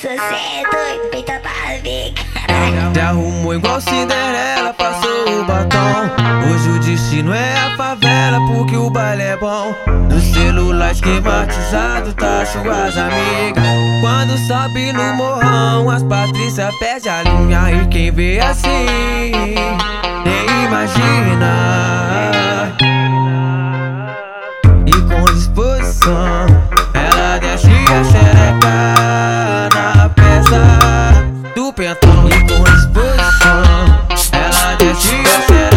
Você é doido, para ver. Te arrumou igual Cinderela, passou o batom. Hoje o destino é a favela, porque o baile é bom. No celular esquematizado, tá suas amigas. Quando sobe no morrão, as Patrícia pede a linha. E quem vê assim, nem imagina. E com disposição, ela desce a xereca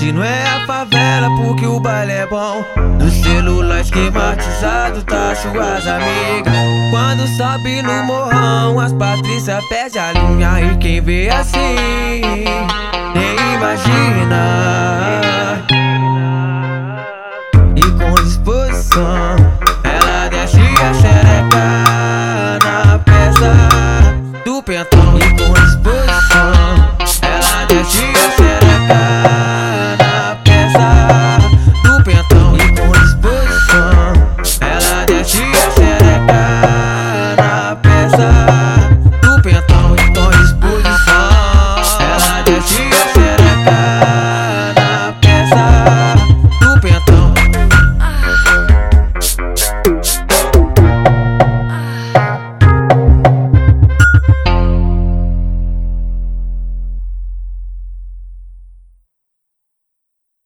Se não é a favela, porque o baile é bom. No celular esquematizado tá suas amigas. Quando sobe no morrão, as patrícias pede a linha. E quem vê assim, nem imagina. E com disposição, ela desce a xereca na peça do pentão.